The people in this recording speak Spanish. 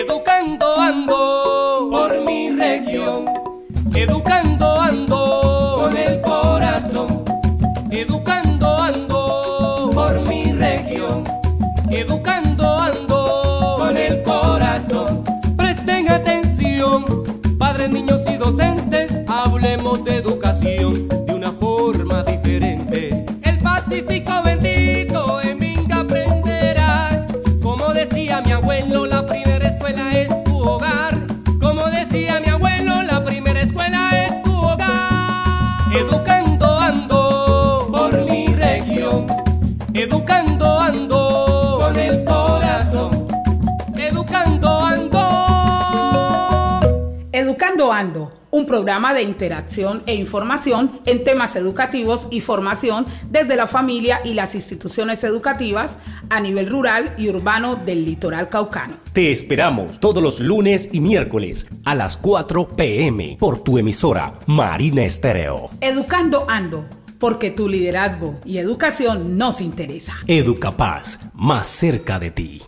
Educando ando por mi región. Educando ando con el corazón. Educando ando por mi región. Educando ando con el corazón. Presten atención, padres, niños y docentes. Hablemos de educación nunca Educando Ando, un programa de interacción e información en temas educativos y formación desde la familia y las instituciones educativas a nivel rural y urbano del litoral caucano. Te esperamos todos los lunes y miércoles a las 4 pm por tu emisora Marina Estéreo. Educando Ando, porque tu liderazgo y educación nos interesa. Educapaz, más cerca de ti.